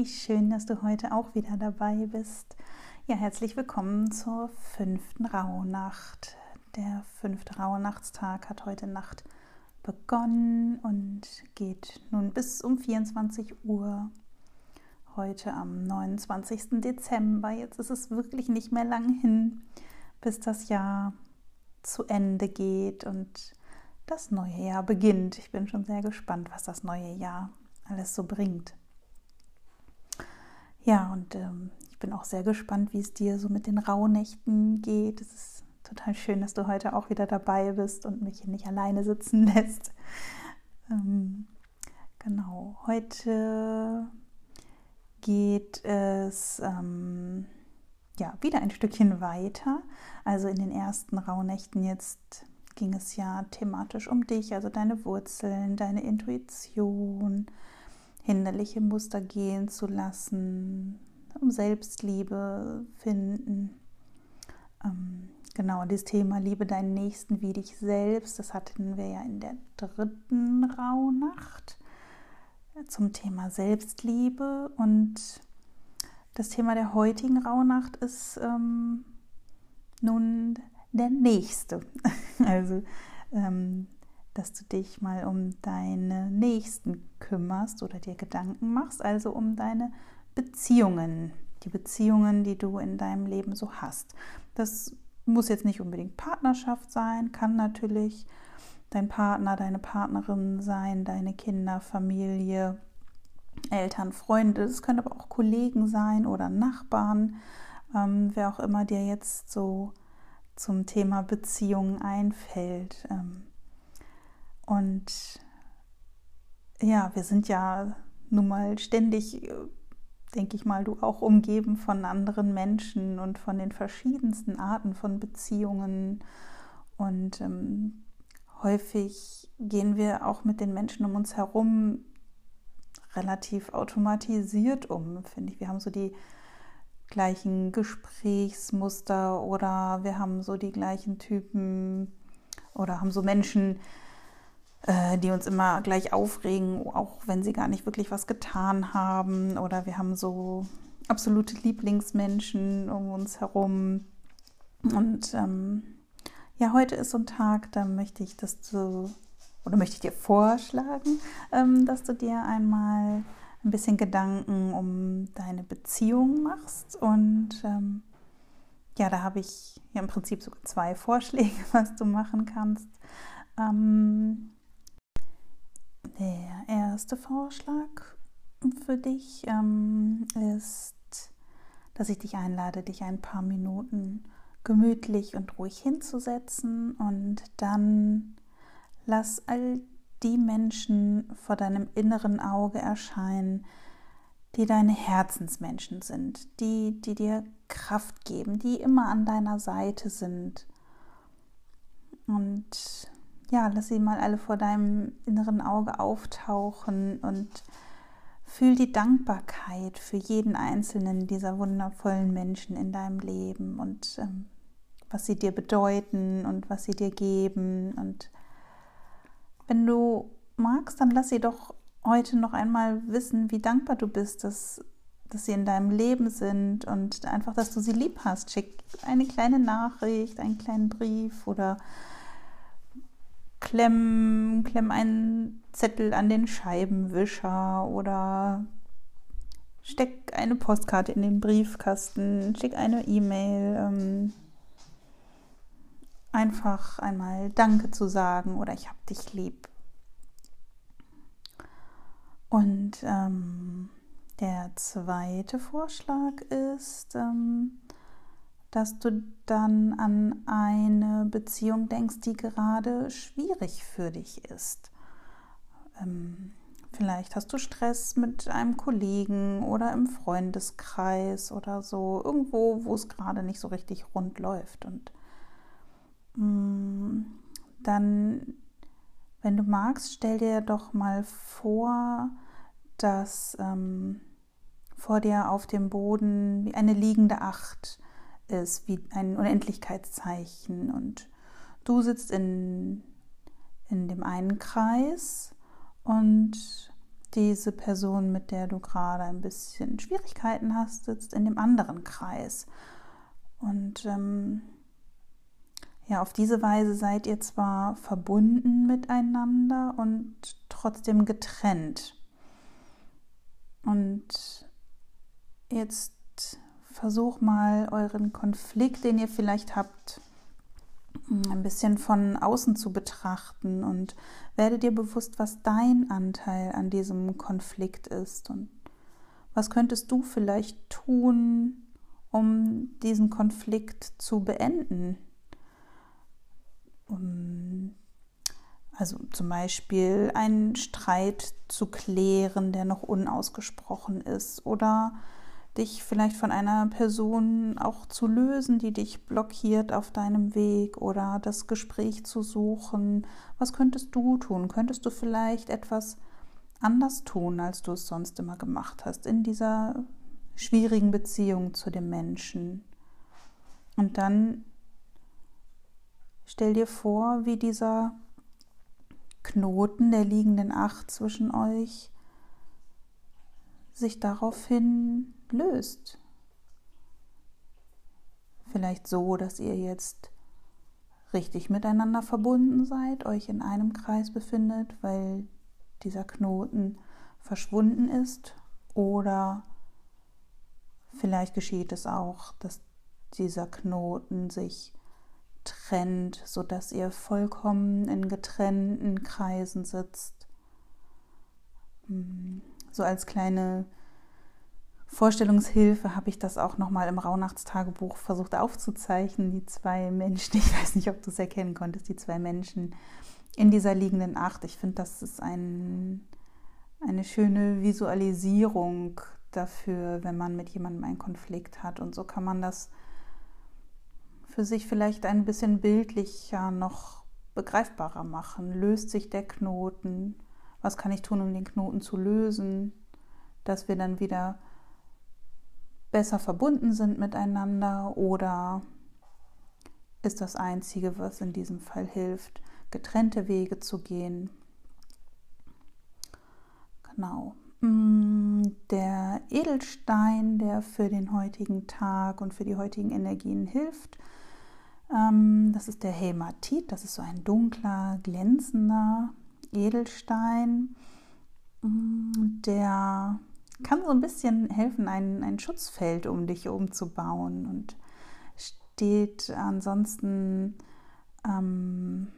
wie schön, dass du heute auch wieder dabei bist. Ja, herzlich willkommen zur fünften Rauhnacht. Der fünfte Rauhnachtstag hat heute Nacht begonnen und geht nun bis um 24 Uhr. Heute am 29. Dezember. Jetzt ist es wirklich nicht mehr lang hin, bis das Jahr zu Ende geht und das neue Jahr beginnt. Ich bin schon sehr gespannt, was das neue Jahr alles so bringt. Ja, und ähm, ich bin auch sehr gespannt, wie es dir so mit den Rauhnächten geht. Es ist total schön, dass du heute auch wieder dabei bist und mich hier nicht alleine sitzen lässt. Ähm, genau, heute geht es ähm, ja wieder ein Stückchen weiter. Also in den ersten Rauhnächten jetzt ging es ja thematisch um dich, also deine Wurzeln, deine Intuition, hinderliche Muster gehen zu lassen, um Selbstliebe finden. Ähm, genau, das Thema Liebe deinen Nächsten wie dich selbst, das hatten wir ja in der dritten Rauhnacht zum Thema Selbstliebe und das Thema der heutigen Rauhnacht ist ähm, nun der nächste. Also ähm, dass du dich mal um deine Nächsten kümmerst oder dir Gedanken machst, also um deine Beziehungen, die Beziehungen, die du in deinem Leben so hast. Das muss jetzt nicht unbedingt Partnerschaft sein, kann natürlich dein Partner, deine Partnerin sein, deine Kinder, Familie, Eltern, Freunde. Es können aber auch Kollegen sein oder Nachbarn, ähm, wer auch immer dir jetzt so zum Thema Beziehungen einfällt. Ähm, und ja, wir sind ja nun mal ständig, äh, denke ich mal, du auch umgeben von anderen Menschen und von den verschiedensten Arten von Beziehungen. Und ähm, häufig gehen wir auch mit den Menschen um uns herum relativ automatisiert um, finde ich. Wir haben so die gleichen Gesprächsmuster oder wir haben so die gleichen Typen oder haben so Menschen, die uns immer gleich aufregen, auch wenn sie gar nicht wirklich was getan haben. Oder wir haben so absolute Lieblingsmenschen um uns herum. Und ähm, ja, heute ist so ein Tag, da möchte ich, dass du, oder möchte ich dir vorschlagen, ähm, dass du dir einmal ein bisschen Gedanken um deine Beziehung machst. Und ähm, ja, da habe ich ja im Prinzip sogar zwei Vorschläge, was du machen kannst. Ähm, der erste Vorschlag für dich ähm, ist, dass ich dich einlade, dich ein paar Minuten gemütlich und ruhig hinzusetzen und dann lass all die Menschen vor deinem inneren Auge erscheinen, die deine Herzensmenschen sind, die, die dir Kraft geben, die immer an deiner Seite sind. Und ja, lass sie mal alle vor deinem inneren Auge auftauchen und fühl die Dankbarkeit für jeden einzelnen dieser wundervollen Menschen in deinem Leben und ähm, was sie dir bedeuten und was sie dir geben. Und wenn du magst, dann lass sie doch heute noch einmal wissen, wie dankbar du bist, dass, dass sie in deinem Leben sind und einfach, dass du sie lieb hast. Schick eine kleine Nachricht, einen kleinen Brief oder klemm, klemm einen Zettel an den Scheibenwischer oder steck eine Postkarte in den Briefkasten, schick eine E-Mail. Ähm, einfach einmal Danke zu sagen oder ich hab dich lieb. Und ähm, der zweite Vorschlag ist, ähm, dass du dann an eine Beziehung denkst, die gerade schwierig für dich ist. Ähm, vielleicht hast du Stress mit einem Kollegen oder im Freundeskreis oder so, irgendwo, wo es gerade nicht so richtig rund läuft. Und mh, mm, dann, wenn du magst, stell dir doch mal vor, dass ähm, vor dir auf dem Boden wie eine liegende Acht ist, wie ein Unendlichkeitszeichen. Und du sitzt in, in dem einen Kreis und diese Person, mit der du gerade ein bisschen Schwierigkeiten hast, sitzt in dem anderen Kreis. Und ähm, ja, auf diese Weise seid ihr zwar verbunden miteinander und trotzdem getrennt. Und jetzt versuch mal euren Konflikt, den ihr vielleicht habt, ein bisschen von außen zu betrachten und werde dir bewusst, was dein Anteil an diesem Konflikt ist und was könntest du vielleicht tun, um diesen Konflikt zu beenden. Also zum Beispiel einen Streit zu klären, der noch unausgesprochen ist oder dich vielleicht von einer Person auch zu lösen, die dich blockiert auf deinem Weg oder das Gespräch zu suchen. Was könntest du tun? Könntest du vielleicht etwas anders tun, als du es sonst immer gemacht hast in dieser schwierigen Beziehung zu dem Menschen? Und dann stell dir vor, wie dieser Knoten der liegenden Acht zwischen euch sich daraufhin löst. Vielleicht so, dass ihr jetzt richtig miteinander verbunden seid, euch in einem Kreis befindet, weil dieser Knoten verschwunden ist. Oder vielleicht geschieht es auch, dass dieser Knoten sich trennt, sodass ihr vollkommen in getrennten Kreisen sitzt. So als kleine Vorstellungshilfe habe ich das auch nochmal im Rauhnachtstagebuch versucht aufzuzeichnen. Die zwei Menschen, ich weiß nicht, ob du es erkennen konntest, die zwei Menschen in dieser liegenden Acht. Ich finde, das ist ein, eine schöne Visualisierung dafür, wenn man mit jemandem einen Konflikt hat. Und so kann man das für sich vielleicht ein bisschen bildlicher noch begreifbarer machen. Löst sich der Knoten? Was kann ich tun, um den Knoten zu lösen? Dass wir dann wieder besser verbunden sind miteinander oder ist das Einzige, was in diesem Fall hilft, getrennte Wege zu gehen. Genau. Mm, der Edelstein, der für den heutigen Tag und für die heutigen Energien hilft, ähm, das ist der Hämatit. Das ist so ein dunkler, glänzender Edelstein, mm, der kann so ein bisschen helfen, ein, ein Schutzfeld um dich umzubauen und steht ansonsten ähm,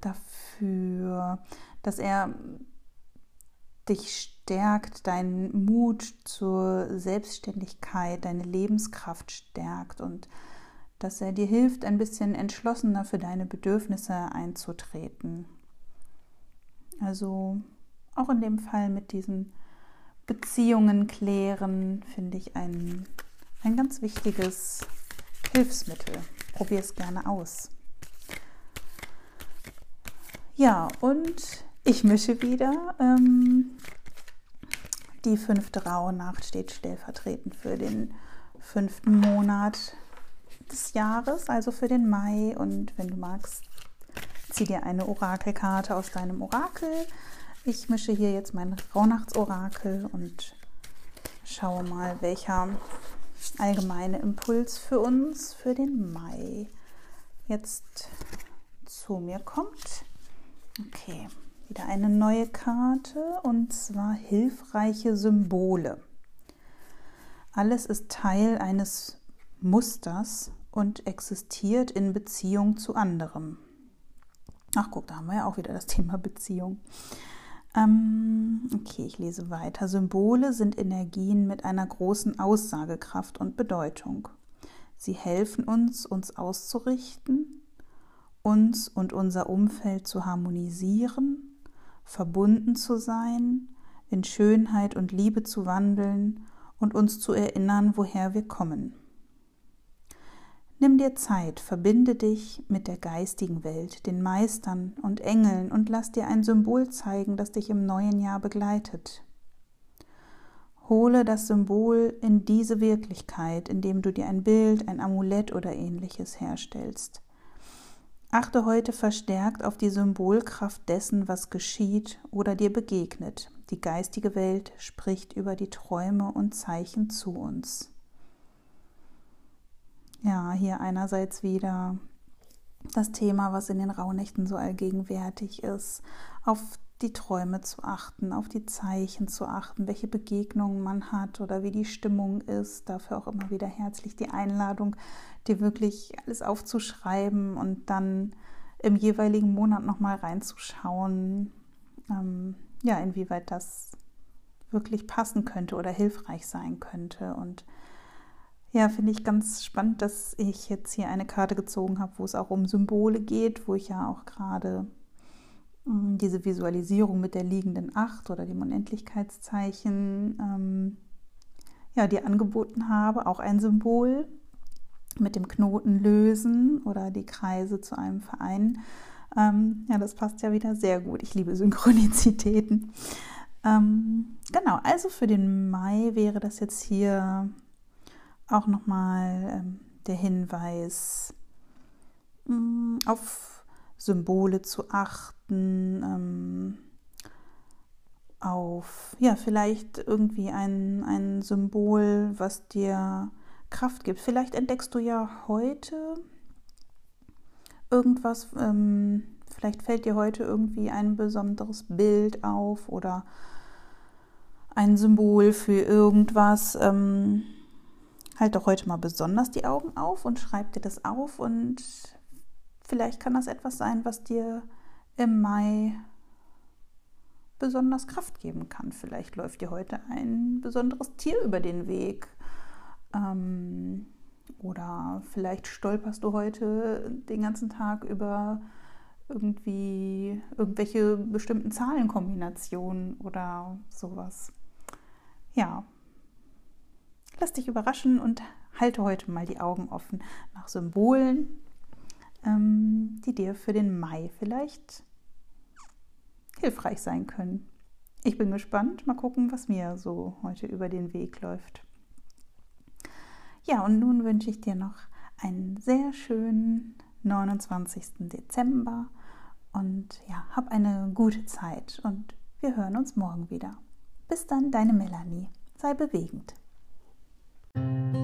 dafür, dass er dich stärkt, deinen Mut zur Selbstständigkeit, deine Lebenskraft stärkt und dass er dir hilft, ein bisschen entschlossener für deine Bedürfnisse einzutreten. Also auch in dem Fall mit diesen Beziehungen klären, finde ich ein, ein ganz wichtiges Hilfsmittel. Probier es gerne aus. Ja, und ich mische wieder. Ähm, die fünfte Rauhnacht steht stellvertretend für den fünften Monat des Jahres, also für den Mai. Und wenn du magst, zieh dir eine Orakelkarte aus deinem Orakel ich mische hier jetzt mein Rauhnachtsorakel und schaue mal, welcher allgemeine Impuls für uns für den Mai jetzt zu mir kommt. Okay, wieder eine neue Karte und zwar hilfreiche Symbole. Alles ist Teil eines Musters und existiert in Beziehung zu anderem. Ach guck, da haben wir ja auch wieder das Thema Beziehung. Ähm, okay, ich lese weiter. Symbole sind Energien mit einer großen Aussagekraft und Bedeutung. Sie helfen uns, uns auszurichten, uns und unser Umfeld zu harmonisieren, verbunden zu sein, in Schönheit und Liebe zu wandeln und uns zu erinnern, woher wir kommen. Nimm dir Zeit, verbinde dich mit der geistigen Welt, den Meistern und Engeln und lass dir ein Symbol zeigen, das dich im neuen Jahr begleitet. Hole das Symbol in diese Wirklichkeit, indem du dir ein Bild, ein Amulett oder ähnliches herstellst. Achte heute verstärkt auf die Symbolkraft dessen, was geschieht oder dir begegnet, die geistige Welt spricht über die Träume und Zeichen zu uns. Ja, hier einerseits wieder das Thema, was in den Rauhnächten so allgegenwärtig ist, auf die Träume zu achten, auf die Zeichen zu achten, welche Begegnungen man hat oder wie die Stimmung ist. Dafür auch immer wieder herzlich die Einladung, dir wirklich alles aufzuschreiben und dann im jeweiligen Monat nochmal reinzuschauen, ähm, ja, inwieweit das wirklich passen könnte oder hilfreich sein könnte. Und ja, finde ich ganz spannend, dass ich jetzt hier eine Karte gezogen habe, wo es auch um Symbole geht, wo ich ja auch gerade hm, diese Visualisierung mit der liegenden Acht oder dem Unendlichkeitszeichen ähm, ja, dir angeboten habe. Auch ein Symbol mit dem Knoten lösen oder die Kreise zu einem Verein. Ähm, ja, das passt ja wieder sehr gut. Ich liebe Synchronizitäten. Ähm, genau, also für den Mai wäre das jetzt hier auch nochmal ähm, der Hinweis mm, auf Symbole zu achten, ähm, auf ja, vielleicht irgendwie ein, ein Symbol, was dir Kraft gibt. Vielleicht entdeckst du ja heute irgendwas, ähm, vielleicht fällt dir heute irgendwie ein besonderes Bild auf oder ein Symbol für irgendwas. Halt doch heute mal besonders die Augen auf und schreib dir das auf und vielleicht kann das etwas sein, was dir im Mai besonders Kraft geben kann. Vielleicht läuft dir heute ein besonderes Tier über den Weg. Ähm, oder vielleicht stolperst du heute den ganzen Tag über irgendwie irgendwelche bestimmten Zahlenkombinationen oder sowas. Ja, lass dich überraschen und halte heute mal die Augen offen nach Symbolen, ähm, die dir für den Mai vielleicht hilfreich sein können. Ich bin gespannt. Mal gucken, was mir so heute über den Weg läuft. Ja, und nun wünsche ich dir noch einen sehr schönen 29. Dezember und ja, hab eine gute Zeit und wir hören uns morgen wieder. Bis dann, deine Melanie. Sei bewegend. Thank you.